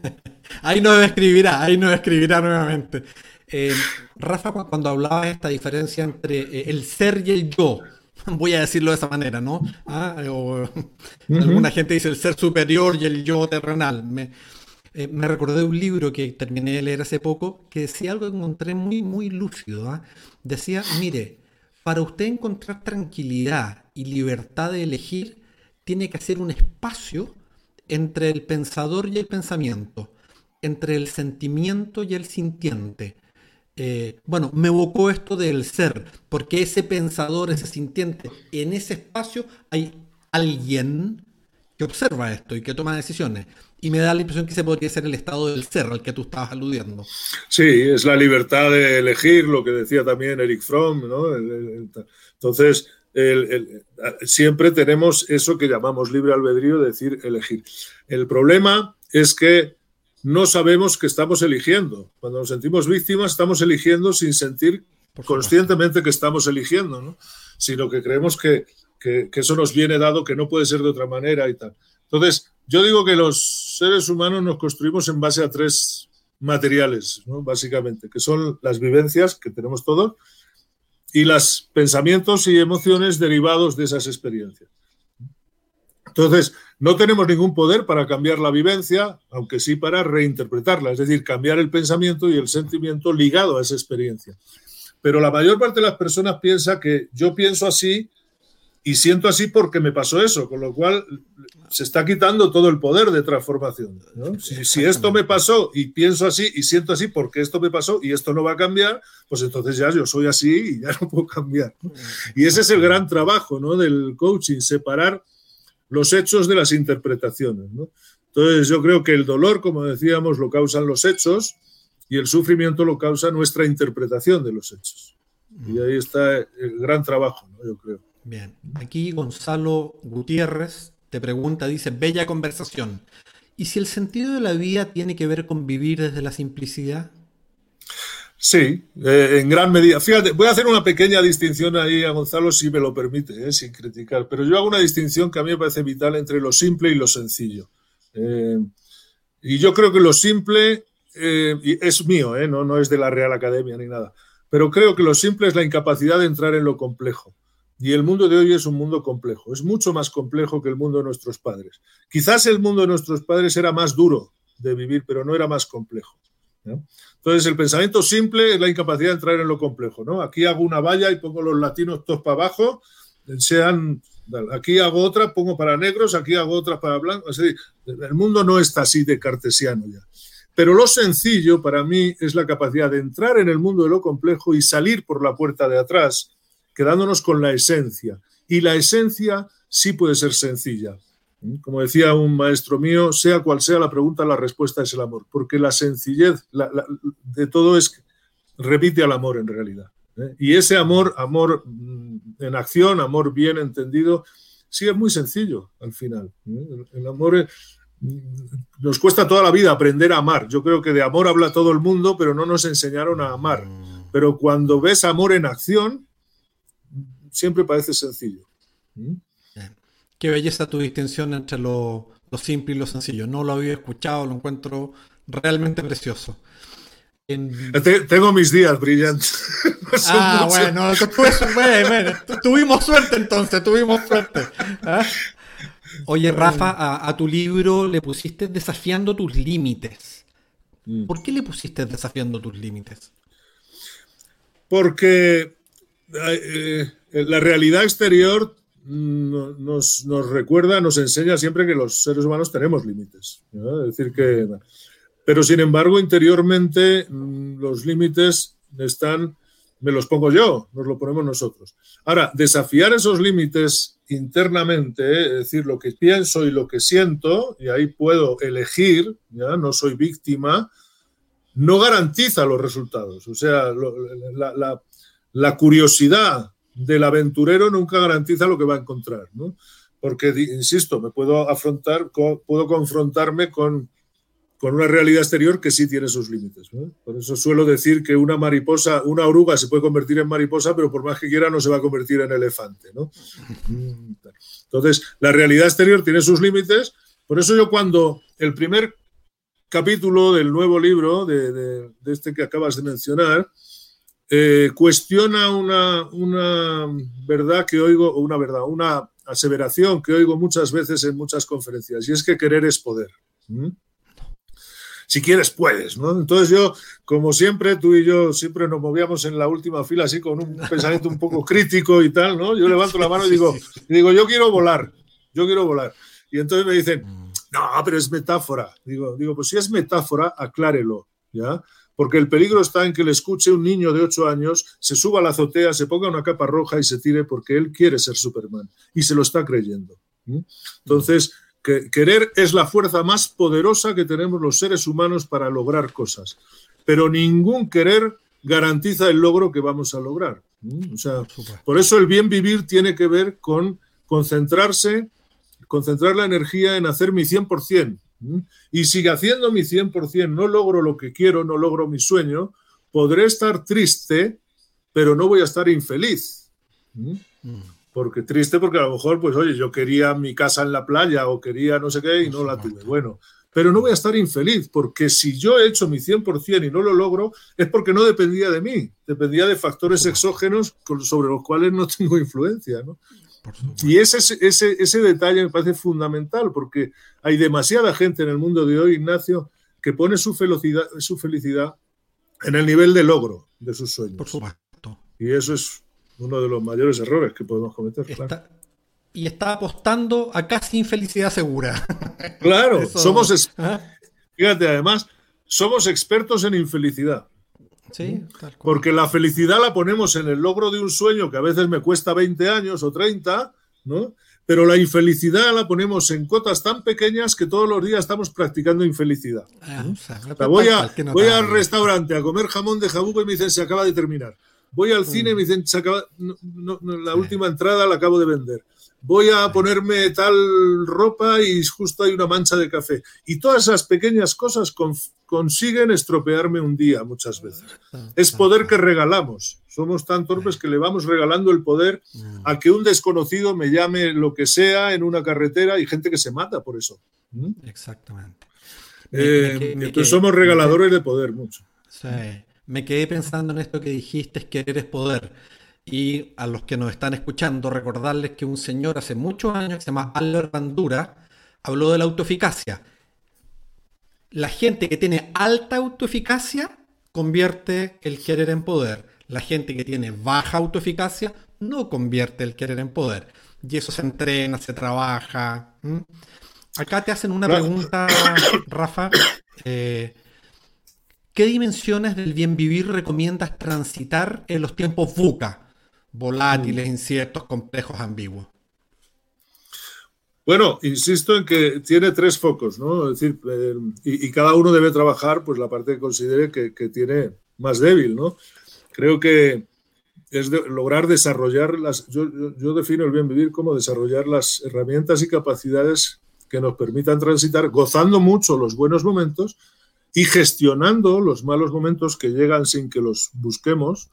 (laughs) ahí nos escribirá, ahí nos escribirá nuevamente. Eh, Rafa, cuando hablaba de esta diferencia entre eh, el ser y el yo, (laughs) voy a decirlo de esa manera, ¿no? Ah, (laughs) alguna gente dice el ser superior y el yo terrenal. Me, eh, me recordé un libro que terminé de leer hace poco que decía algo que encontré muy, muy lúcido. ¿ah? Decía, mire, para usted encontrar tranquilidad y libertad de elegir, tiene que hacer un espacio entre el pensador y el pensamiento, entre el sentimiento y el sintiente, eh, bueno, me evocó esto del ser, porque ese pensador, ese sintiente, en ese espacio hay alguien que observa esto y que toma decisiones. Y me da la impresión que ese podría ser el estado del ser al que tú estabas aludiendo. Sí, es la libertad de elegir, lo que decía también Eric Fromm, ¿no? Entonces, siempre tenemos eso que llamamos libre albedrío, de decir elegir. El problema es que no sabemos que estamos eligiendo. Cuando nos sentimos víctimas, estamos eligiendo sin sentir conscientemente que estamos eligiendo, ¿no? sino que creemos que, que, eso nos viene dado, que no puede ser de otra manera y tal. Entonces, yo digo que los seres humanos nos construimos en base a tres materiales, ¿no? básicamente, que son las vivencias que tenemos todos y los pensamientos y emociones derivados de esas experiencias. Entonces, no tenemos ningún poder para cambiar la vivencia, aunque sí para reinterpretarla, es decir, cambiar el pensamiento y el sentimiento ligado a esa experiencia. Pero la mayor parte de las personas piensa que yo pienso así y siento así porque me pasó eso, con lo cual se está quitando todo el poder de transformación. Si, esto me pasó y pienso así y siento así porque esto me pasó y esto no va a cambiar, pues entonces ya yo soy así y ya (laughs) no puedo cambiar. Y ese es el gran trabajo ¿no? del coaching, separar los hechos de las interpretaciones. Entonces yo creo que el dolor, como decíamos, lo causan los hechos y el sufrimiento lo causa nuestra interpretación de los hechos. Y ahí está el gran trabajo, yo creo. Bien, aquí Gonzalo Gutiérrez te pregunta, dice, bella conversación. ¿Y si el sentido de la vida tiene que ver con vivir desde la simplicidad? Sí, eh, en gran medida. Fíjate, voy a hacer una pequeña distinción ahí a Gonzalo, si me lo permite, eh, sin criticar, pero yo hago una distinción que a mí me parece vital entre lo simple y lo sencillo. Eh, y yo creo que lo simple es mío, no, no es de la Real Academia ni nada, pero creo que lo simple es la incapacidad de entrar en lo complejo. Y el mundo de hoy es un mundo complejo, es mucho más complejo que el mundo de nuestros padres. Quizás el mundo de nuestros padres era más duro de vivir, pero no era más complejo. Entonces, el pensamiento simple es la incapacidad de entrar en lo complejo. ¿no? Aquí hago una valla y pongo los latinos todos para abajo, sean, aquí hago otra, pongo para negros, aquí hago otra para blancos. el mundo no está así de cartesiano ya. Pero lo sencillo para mí es la capacidad de entrar en el mundo de lo complejo y salir por la puerta de atrás quedándonos con la esencia. Y la esencia sí puede ser sencilla. Como decía un maestro mío, sea cual sea la pregunta, la respuesta es el amor, porque la sencillez de todo es repite al amor en realidad. ¿eh? Y ese amor, amor mm, en acción, amor bien entendido, sí es muy sencillo al final. ¿eh? El, amor mm, nos cuesta toda la vida aprender a amar. Yo creo que de amor habla todo el mundo, pero no nos enseñaron a amar. Mm. Pero cuando ves amor en acción, siempre parece sencillo. ¿Mm? Qué belleza tu distinción entre lo, simple y lo sencillo. No lo había escuchado, lo encuentro realmente precioso. Tengo mis días brillantes. (laughs) ah, bueno, tuvimos suerte entonces, tuvimos suerte. ¿ah? Oye, Rafa, a, tu libro le pusiste desafiando tus límites. Mm. ¿Por qué le pusiste desafiando tus límites? Porque eh, la realidad exterior nos, recuerda, nos enseña siempre que los seres humanos tenemos límites. Es decir, que. Pero sin embargo, interiormente mm, los límites están, me los pongo yo, nos lo ponemos nosotros. Ahora, desafiar esos límites internamente, es decir, lo que pienso y lo que siento, y ahí puedo elegir, ¿ya? no soy víctima, no garantiza los resultados. O sea, la, la curiosidad del aventurero nunca garantiza lo que va a encontrar, ¿no? Porque, insisto, me puedo afrontar, puedo confrontarme con, con una realidad exterior que sí tiene sus límites. Por eso suelo decir que una mariposa, una oruga se puede convertir en mariposa, pero por más que quiera no se va a convertir en elefante. ¿no? Entonces, la realidad exterior tiene sus límites. Por eso yo cuando el primer capítulo del nuevo libro, de, de este que acabas de mencionar, eh, cuestiona una, una, verdad que oigo, una verdad, una aseveración que oigo muchas veces en muchas conferencias, y es que querer es poder. Si quieres, puedes, ¿no? Entonces yo, como siempre, tú y yo siempre nos movíamos en la última fila así con un (laughs) pensamiento un poco crítico y tal, ¿no? Yo levanto la mano y digo, y digo, yo quiero volar, yo quiero volar. Y entonces me dicen, no, pero es metáfora. Digo, digo, pues si es metáfora, aclárelo, ¿ya? Porque el peligro está en que le escuche un niño de 8 años, se suba a la azotea, se ponga una capa roja y se tire porque él quiere ser Superman y se lo está creyendo. Entonces, que, querer es la fuerza más poderosa que tenemos los seres humanos para lograr cosas, pero ningún querer garantiza el logro que vamos a lograr. O sea, por eso el bien vivir tiene que ver con concentrarse, concentrar la energía en hacer mi 100%. Y si haciendo mi 100% no logro lo que quiero, no logro mi sueño, podré estar triste, pero no voy a estar infeliz. Mm. Porque triste porque a lo mejor, pues oye, yo quería mi casa en la playa o quería no sé qué y no la tuve. Bueno, pero no voy a estar infeliz porque si yo he hecho mi 100% y no lo logro, es porque no dependía de mí, dependía de factores exógenos sobre los cuales no (laughs) tengo influencia. ¿no? Y ese, ese, ese detalle me parece fundamental porque hay demasiada gente en el mundo de hoy, Ignacio, que pone su felicidad, su felicidad en el nivel de logro de sus sueños. Por supuesto. Y eso es uno de los mayores errores que podemos cometer. Y está apostando a casi infelicidad segura. Claro, (laughs) somos, ¿Ah? fíjate, además, somos expertos en infelicidad. Sí, Porque la felicidad la ponemos en el logro de un sueño que a veces me cuesta 20 años o 30, ¿no? Pero la infelicidad la ponemos en cotas tan pequeñas que todos los días estamos practicando infelicidad. Ah, voy, a, voy al restaurante a comer jamón de jabugo y me dicen se acaba de terminar. Voy al cine y me dicen se acaba, la última entrada la acabo de vender voy a ponerme tal ropa y justo hay una mancha de café. Y todas esas pequeñas cosas consiguen estropearme un día muchas veces. Es poder que regalamos. Somos tan torpes que le vamos regalando el poder a que un desconocido me llame lo que sea en una carretera y gente que se mata por eso. ¿Mm? Exactamente. Eh, entonces somos regaladores de poder mucho. Sí. Me quedé pensando en esto que dijiste, es que eres poder. Y a los que nos están escuchando, recordarles que un señor hace muchos años, que se llama Albert Bandura, habló de la autoeficacia. La gente que tiene alta autoeficacia convierte el querer en poder. La gente que tiene baja autoeficacia no convierte el querer en poder. Y eso se entrena, se trabaja. Acá te hacen una pregunta, (coughs) Rafa. Eh, ¿Qué dimensiones del bien vivir recomiendas transitar en los tiempos VUCA? Volátiles, inciertos, complejos, ambiguos. Bueno, insisto en que tiene tres focos, ¿no? Es decir, eh, y, cada uno debe trabajar pues la parte que considere que, tiene más débil, ¿no? Creo que es lograr desarrollar las. Yo, yo, defino el bien vivir como desarrollar las herramientas y capacidades que nos permitan transitar, gozando mucho los buenos momentos y gestionando los malos momentos que llegan sin que los busquemos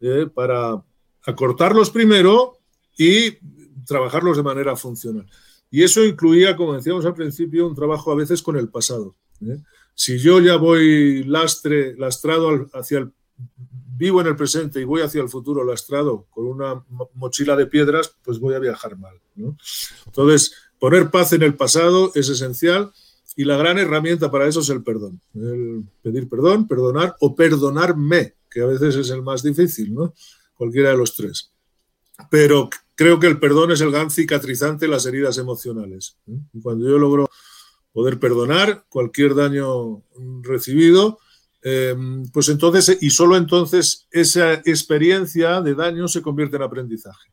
eh, para, acortarlos primero y trabajarlos de manera funcional. Y eso incluía, como decíamos al principio, un trabajo a veces con el pasado. ¿eh? Si yo ya voy lastre, lastrado hacia el vivo en el presente y voy hacia el futuro lastrado con una mochila de piedras, pues voy a viajar mal. Entonces, poner paz en el pasado es esencial y la gran herramienta para eso es el perdón. Pedir perdón, perdonar o perdonarme, que a veces es el más difícil, ¿no? Cualquiera de los tres. Pero creo que el perdón es el gran cicatrizante de las heridas emocionales. ¿eh? cuando yo logro poder perdonar cualquier daño recibido, eh, pues entonces, y solo entonces, esa experiencia de daño se convierte en aprendizaje.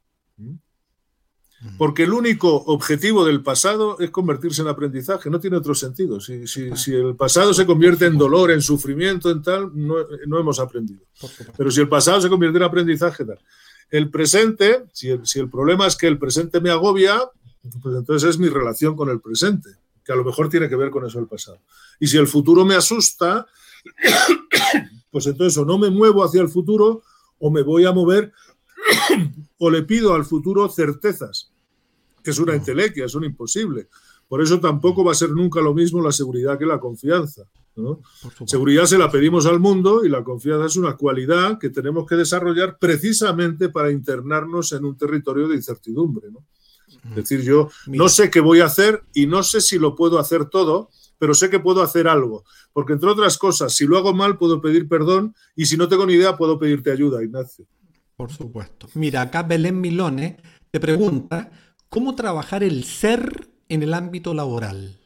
Porque el único objetivo del pasado es convertirse en aprendizaje, no tiene otro sentido. Si, el pasado se convierte en dolor, en sufrimiento, en tal, no, hemos aprendido. Pero si el pasado se convierte en aprendizaje, tal. El presente, si el, si el problema es que el presente me agobia, pues entonces es mi relación con el presente, que a lo mejor tiene que ver con eso el pasado. Y si el futuro me asusta, (coughs) pues entonces o no me muevo hacia el futuro o me voy a mover (coughs) o le pido al futuro certezas, que es una entelequia, es un imposible. Por eso tampoco va a ser nunca lo mismo la seguridad que la confianza. Seguridad se la pedimos al mundo y la confianza es una cualidad que tenemos que desarrollar precisamente para internarnos en un territorio de incertidumbre. Es decir, yo no sé qué voy a hacer y no sé si lo puedo hacer todo, pero sé que puedo hacer algo. Porque entre otras cosas, si lo hago mal puedo pedir perdón y si no tengo ni idea puedo pedirte ayuda, Ignacio. Por supuesto. Mira, acá Belén Milone te pregunta, ¿cómo trabajar el ser en el ámbito laboral?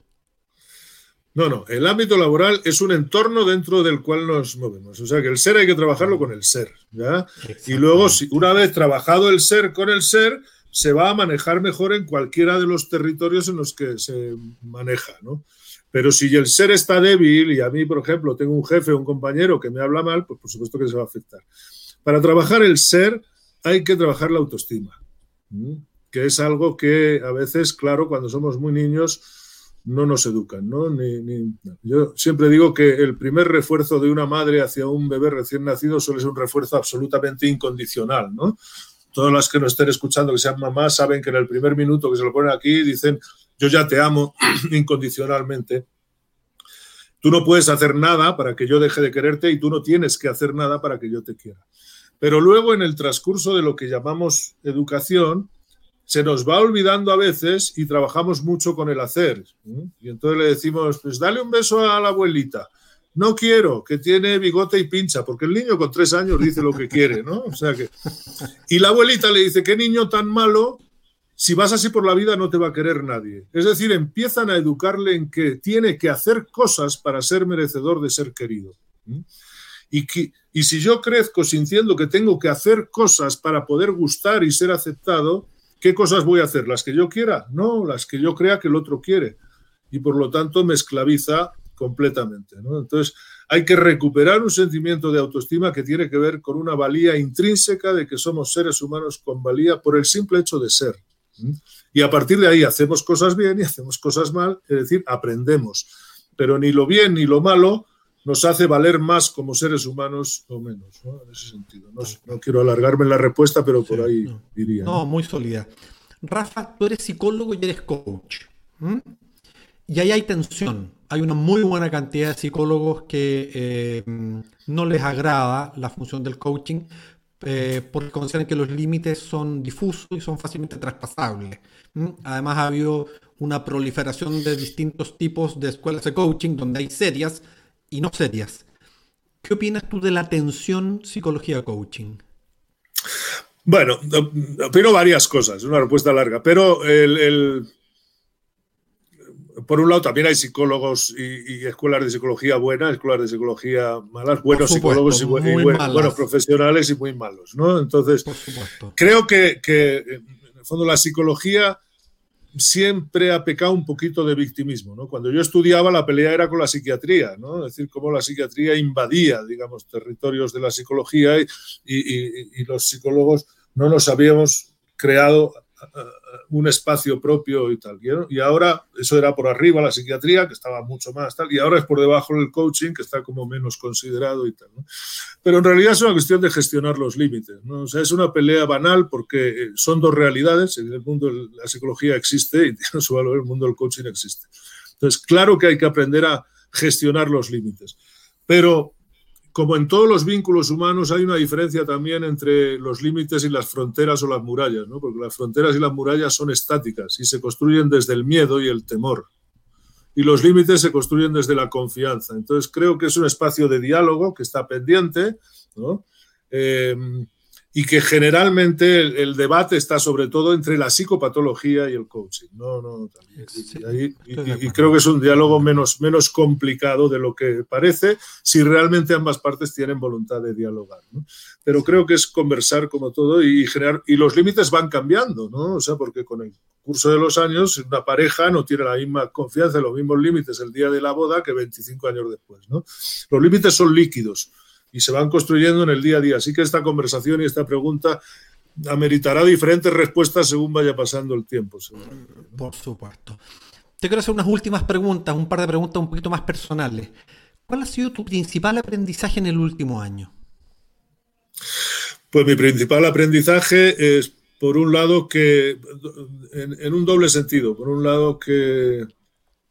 No, no, el ámbito laboral es un entorno dentro del cual nos movemos. O sea que el ser hay que trabajarlo con el ser. ¿ya? Y luego, una vez trabajado el ser con el ser, se va a manejar mejor en cualquiera de los territorios en los que se maneja. ¿no? Pero si el ser está débil y a mí, por ejemplo, tengo un jefe un compañero que me habla mal, pues por supuesto que se va a afectar. Para trabajar el ser hay que trabajar la autoestima, que es algo que a veces, claro, cuando somos muy niños, no nos educan, ¿no? Yo siempre digo que el primer refuerzo de una madre hacia un bebé recién nacido suele ser un refuerzo absolutamente incondicional, ¿no? Todas las que nos estén escuchando que sean mamás saben que en el primer minuto que se lo ponen aquí dicen, yo ya te amo (clears throat) incondicionalmente. Tú no puedes hacer nada para que yo deje de quererte y tú no tienes que hacer nada para que yo te quiera. Pero luego en el transcurso de lo que llamamos educación, se nos va olvidando a veces y trabajamos mucho con el hacer. Y entonces le decimos, pues dale un beso a la abuelita. No quiero, que tiene bigote y pincha, porque el niño con tres años dice lo que quiere, ¿no? O sea que... Y la abuelita le dice, qué niño tan malo, si vas así por la vida no te va a querer nadie. Es decir, empiezan a educarle en que tiene que hacer cosas para ser merecedor de ser querido. Y, que, y si yo crezco sintiendo que tengo que hacer cosas para poder gustar y ser aceptado, ¿Qué cosas voy a hacer? ¿Las que yo quiera? No, las que yo crea que el otro quiere. Y por lo tanto me esclaviza completamente. Entonces hay que recuperar un sentimiento de autoestima que tiene que ver con una valía intrínseca de que somos seres humanos con valía por el simple hecho de ser. Y a partir de ahí hacemos cosas bien y hacemos cosas mal, es decir, aprendemos. Pero ni lo bien ni lo malo nos hace valer más como seres humanos o menos, ¿no? En ese sentido. No, quiero alargarme en la respuesta, pero por ahí diría. No, muy sólida. Rafa, tú eres psicólogo y eres coach. Y ahí hay tensión. Hay una muy buena cantidad de psicólogos que eh, no les agrada la función del coaching eh, porque consideran que los límites son difusos y son fácilmente traspasables. Además, ha habido una proliferación de distintos tipos de escuelas de coaching donde hay serias y no serias. ¿Qué opinas tú de la atención psicología coaching? Bueno, opino varias cosas, una respuesta larga, pero el, por un lado también hay psicólogos y, escuelas de psicología buenas, escuelas de psicología malas, buenos psicólogos y, buenos profesionales y muy malos, ¿no? Entonces, creo que, que en el fondo la psicología siempre ha pecado un poquito de victimismo. ¿no? Cuando yo estudiaba, la pelea era con la psiquiatría, ¿no? es decir, cómo la psiquiatría invadía, digamos, territorios de la psicología y, y los psicólogos no nos habíamos creado un espacio propio y tal. Y ahora eso era por arriba la psiquiatría, que estaba mucho más tal, y ahora es por debajo el coaching, que está como menos considerado y tal. Pero en realidad es una cuestión de gestionar los límites. ¿no? Es una pelea banal porque eh, son dos realidades. En el mundo la psicología existe y (laughs) tiene su valor, el mundo del coaching existe. Entonces, claro que hay que aprender a gestionar los límites. Pero como en todos los vínculos humanos, hay una diferencia también entre los límites y las fronteras o las murallas, ¿no? porque las fronteras y las murallas son estáticas y se construyen desde el miedo y el temor. Y los límites se construyen desde la confianza. Entonces creo que es un espacio de diálogo que está pendiente. Eh, y que generalmente el, debate está sobre todo entre la psicopatología y el coaching. No, no, y, creo que es un diálogo menos, menos complicado de lo que parece si realmente ambas partes tienen voluntad de dialogar. Pero creo que es conversar como todo y generar, y los límites van cambiando, ¿no? O sea, porque con el curso de los años una pareja no tiene la misma confianza, los mismos límites el día de la boda que 25 años después, ¿no? Los límites son líquidos y se van construyendo en el día a día. Así que esta conversación y esta pregunta ameritará diferentes respuestas según vaya pasando el tiempo. Por supuesto. Te quiero hacer unas últimas preguntas, un par de preguntas un poquito más personales. ¿Cuál ha sido tu principal aprendizaje en el último año? Pues mi principal aprendizaje es, por un lado, que en un doble sentido. Por un lado, que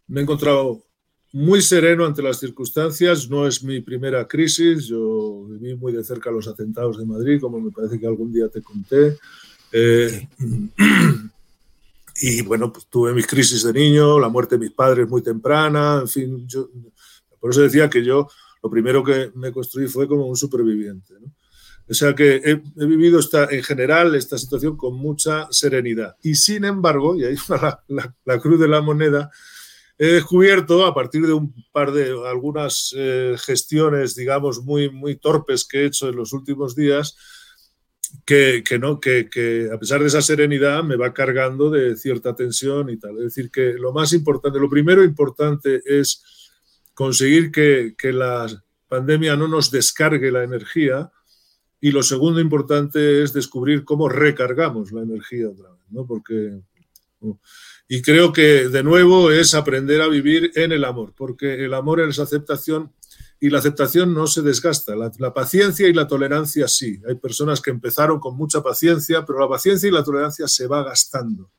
me he encontrado muy sereno ante las circunstancias. No es mi primera crisis. Yo viví muy de cerca los atentados de Madrid, como me parece que algún día te conté. Eh, (clears throat) y bueno, pues tuve mis crisis de niño, la muerte de mis padres muy temprana, en fin. Yo, por eso decía que yo lo primero que me construí fue como un superviviente. O sea que he, vivido esta, en general esta situación con mucha serenidad. Y sin embargo, y ahí está la cruz de la moneda, he descubierto a partir de un par de algunas eh, gestiones, digamos, muy, muy torpes que he hecho en los últimos días, que, no, que, a pesar de esa serenidad me va cargando de cierta tensión y tal. Es decir, que lo más importante, lo primero importante es conseguir que, que la pandemia no nos descargue la energía y lo segundo importante es descubrir cómo recargamos la energía otra vez, ¿no? Porque y creo que de nuevo es aprender a vivir en el amor, porque el amor es aceptación y la aceptación no se desgasta. La, paciencia y la tolerancia sí. Hay personas que empezaron con mucha paciencia, pero la paciencia y la tolerancia se va gastando.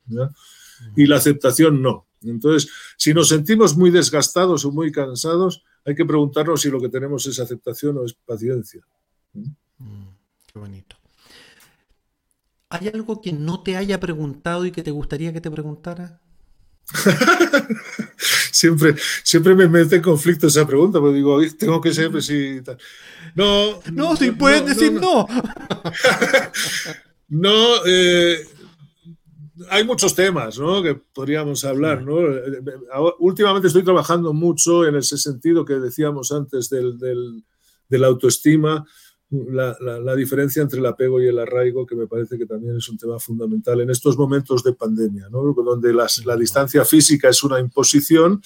Y la aceptación no. Entonces, si nos sentimos muy desgastados o muy cansados, hay que preguntarnos si lo que tenemos es aceptación o es paciencia. Mm, qué bonito. ¿Hay algo que no te haya preguntado y que te gustaría que te preguntara? (laughs) siempre, siempre me mete en conflicto esa pregunta, porque digo, tengo que ser si No, no, si puedes decir no. (laughs) No, eh, hay muchos temas ¿no? que podríamos hablar. ¿no? Últimamente estoy trabajando mucho en ese sentido que decíamos antes del, del, de la autoestima la, diferencia entre el apego y el arraigo, que me parece que también es un tema fundamental en estos momentos de pandemia, donde la distancia física es una imposición,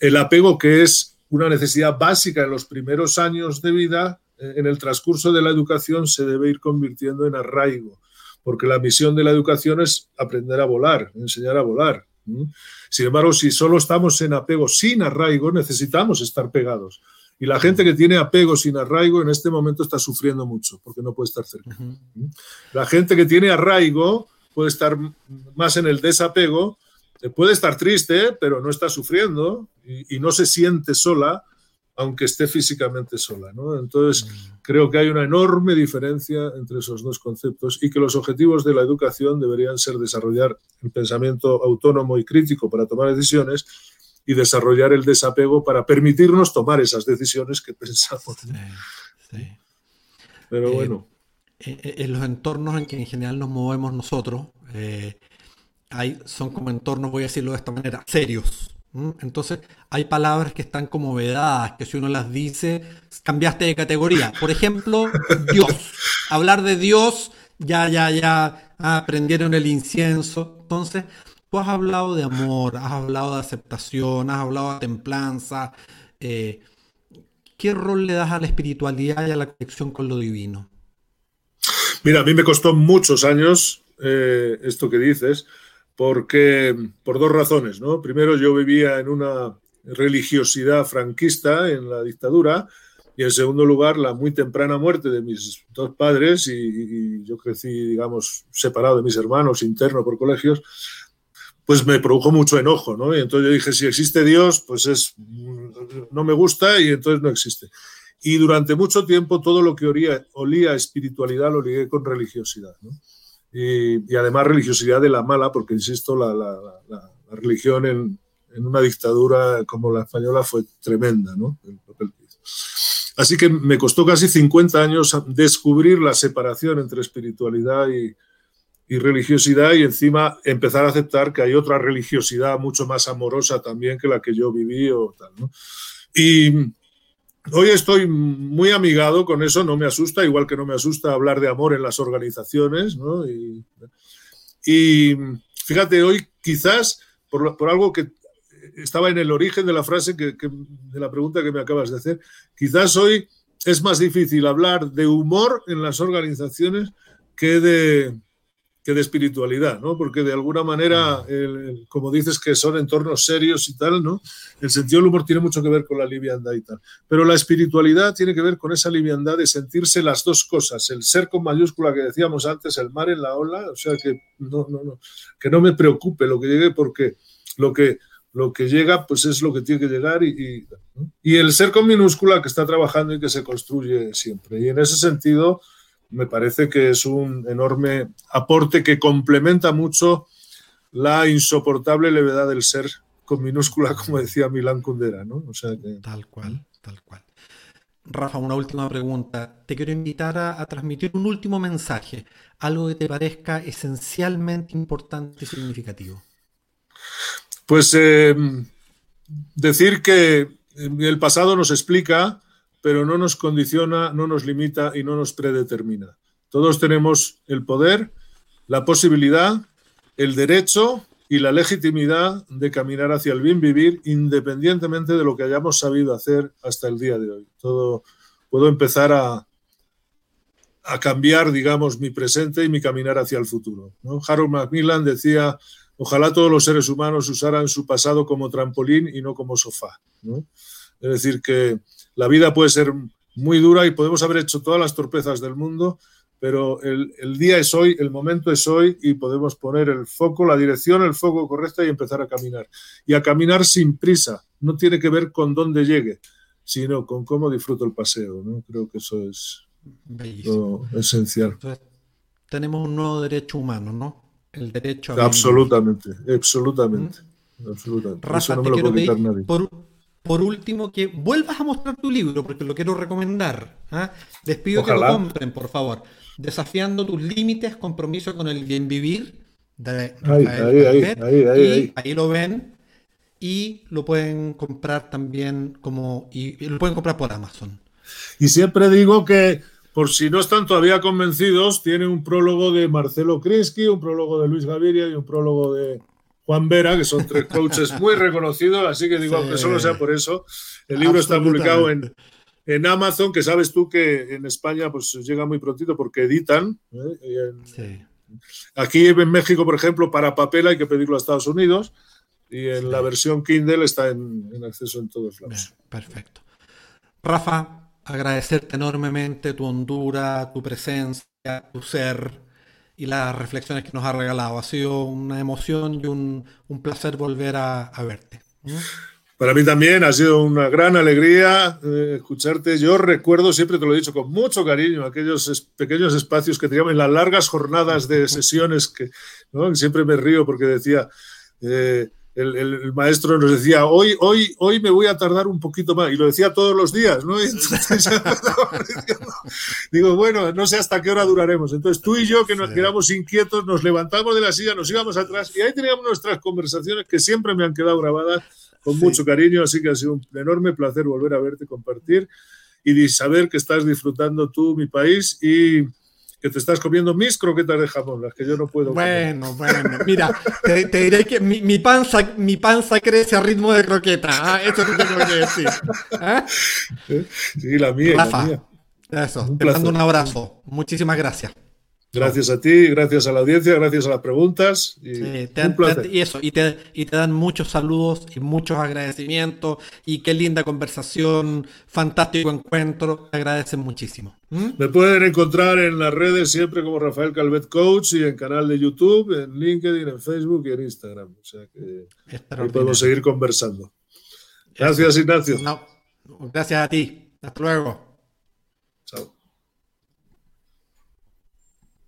el apego que es una necesidad básica en los primeros años de vida, eh, en el transcurso de la educación se debe ir convirtiendo en arraigo, porque la misión de la educación es aprender a volar, enseñar a volar. Sin embargo, si solo estamos en apego sin arraigo, necesitamos estar pegados. Y la gente que tiene apego sin arraigo en este momento está sufriendo mucho porque no puede estar cerca. La gente que tiene arraigo puede estar más en el desapego, eh, puede estar triste, pero no está sufriendo y, no se siente sola, aunque esté físicamente sola. Entonces, creo que hay una enorme diferencia entre esos dos conceptos y que los objetivos de la educación deberían ser desarrollar el pensamiento autónomo y crítico para tomar decisiones y desarrollar el desapego para permitirnos tomar esas decisiones que (laughs) pensamos. Pero eh, bueno. en los entornos en que en general nos movemos nosotros, eh, hay, son como entornos, voy a decirlo de esta manera, serios. Entonces, hay palabras que están como vedadas, que si uno las dice, cambiaste de categoría. Por ejemplo, (laughs) Dios. Hablar de Dios, ya, ya, ya aprendieron el incienso. Entonces, Tú has hablado de amor, has hablado de aceptación, has hablado de templanza. Eh, ¿Qué rol le das a la espiritualidad y a la conexión con lo divino? Mira, a mí me costó muchos años eh, esto que dices, porque por dos razones, ¿no? Primero, yo vivía en una religiosidad franquista en la dictadura y en segundo lugar, la muy temprana muerte de mis dos padres y, y yo crecí, digamos, separado de mis hermanos, interno por colegios, pues me produjo mucho enojo, ¿no? Y entonces yo dije, si existe Dios, pues es, no me gusta y entonces no existe. Y durante mucho tiempo todo lo que olía, olía a espiritualidad lo ligué con religiosidad, ¿no? y, además religiosidad de la mala, porque insisto, la, la, religión en, una dictadura como la española fue tremenda, ¿no? Así que me costó casi 50 años descubrir la separación entre espiritualidad y, y religiosidad y encima empezar a aceptar que hay otra religiosidad mucho más amorosa también que la que yo viví o tal, Y hoy estoy muy amigado con eso, no me asusta, igual que no me asusta hablar de amor en las organizaciones, Y, fíjate, hoy quizás por, por, algo que estaba en el origen de la frase, que, de la pregunta que me acabas de hacer, quizás hoy es más difícil hablar de humor en las organizaciones que de, que de espiritualidad, ¿no? Porque de alguna manera, como dices que son entornos serios y tal, ¿no? El sentido del humor tiene mucho que ver con la liviandad y tal. Pero la espiritualidad tiene que ver con esa liviandad de sentirse las dos cosas, el ser con mayúscula que decíamos antes, el mar en la ola, o sea, que no, no, no, que no me preocupe lo que llegue porque lo que, lo que llega pues es lo que tiene que llegar y, y el ser con minúscula que está trabajando y que se construye siempre. Y en ese sentido me parece que es un enorme aporte que complementa mucho la insoportable levedad del ser con minúscula, (laughs) como decía Milán Kundera, ¿no? O sea Tal cual, tal cual. Rafa, una última pregunta. Te quiero invitar a, transmitir un último mensaje, algo que te parezca esencialmente importante y significativo. Pues eh, decir que el pasado nos explica, pero no nos condiciona, no nos limita y no nos predetermina. Todos tenemos el poder, la posibilidad, el derecho y la legitimidad de caminar hacia el bien vivir independientemente de lo que hayamos sabido hacer hasta el día de hoy. Todo puedo empezar a, cambiar, digamos, mi presente y mi caminar hacia el futuro. Harold Macmillan decía, ojalá todos los seres humanos usaran su pasado como trampolín y no como sofá. Es decir, que la vida puede ser muy dura y podemos haber hecho todas las torpezas del mundo, pero el, día es hoy, el momento es hoy y podemos poner el foco, la dirección, el foco correcto y empezar a caminar. Y a caminar sin prisa, no tiene que ver con dónde llegue, sino con cómo disfruto el paseo. ¿no? Creo que eso es lo esencial. tenemos un nuevo derecho humano, ¿no? El derecho a... Absolutamente, absolutamente. absolutamente. Rafa, no te quiero pedir, por, por último, que vuelvas a mostrar tu libro, porque lo quiero recomendar. ¿ah? Les pido que lo compren, por favor. Desafiando tus límites, compromiso con el bien vivir. De ahí, ahí, ahí, ahí, lo ven. Y lo pueden comprar también como. Y, lo pueden comprar por Amazon. Y siempre digo que, por si no están todavía convencidos, tiene un prólogo de Marcelo Krinsky, un prólogo de Luis Gaviria y un prólogo de Juan Vera, que son tres coaches muy reconocidos. Así que digo, aunque solo sea por eso, el libro está publicado en, en Amazon, que sabes tú que en España pues llega muy prontito porque editan. ¿eh? Aquí en México, por ejemplo, para papel hay que pedirlo a Estados Unidos y en la versión Kindle está en, acceso en todos lados. perfecto. Rafa, agradecerte enormemente tu hondura, tu presencia, tu ser y las reflexiones que nos ha regalado. Ha sido una emoción y un, placer volver a, verte. ¿Mm? Para mí también ha sido una gran alegría eh, escucharte. Yo recuerdo, siempre te lo he dicho con mucho cariño, aquellos pequeños espacios que teníamos en las largas jornadas de sesiones que siempre me río porque decía, eh, el, maestro nos decía, hoy, hoy, hoy me voy a tardar un poquito más, y lo decía todos los días, ¿no? (laughs) (laughs) digo, bueno, no sé hasta qué hora duraremos. Entonces tú y yo, que nos quedamos inquietos, nos levantamos de la silla, nos íbamos atrás, y ahí teníamos nuestras conversaciones que siempre me han quedado grabadas con mucho cariño, así que ha sido un enorme placer volver a verte, compartir y saber que estás disfrutando tú, mi país, y que te estás comiendo mis croquetas de jamón, las que yo no puedo bueno, Bueno, mira, te, diré que mi, panza, mi panza crece a ritmo de croqueta, ¿ah? eso te tengo que decir. ¿ah? Sí, la mía, la mía. Eso, te mando un abrazo. Muchísimas gracias. Gracias a ti, gracias a la audiencia, gracias a las preguntas. Y, y eso, y te, y te, dan muchos saludos y muchos agradecimientos. Y qué linda conversación, fantástico encuentro. Te agradecen muchísimo. ¿Mm? Me pueden encontrar en las redes siempre como Rafael Calvet Coach y en canal de YouTube, en LinkedIn, en Facebook y en Instagram. O sea que ahí podemos seguir conversando. Gracias, Ignacio. gracias a ti. Hasta luego.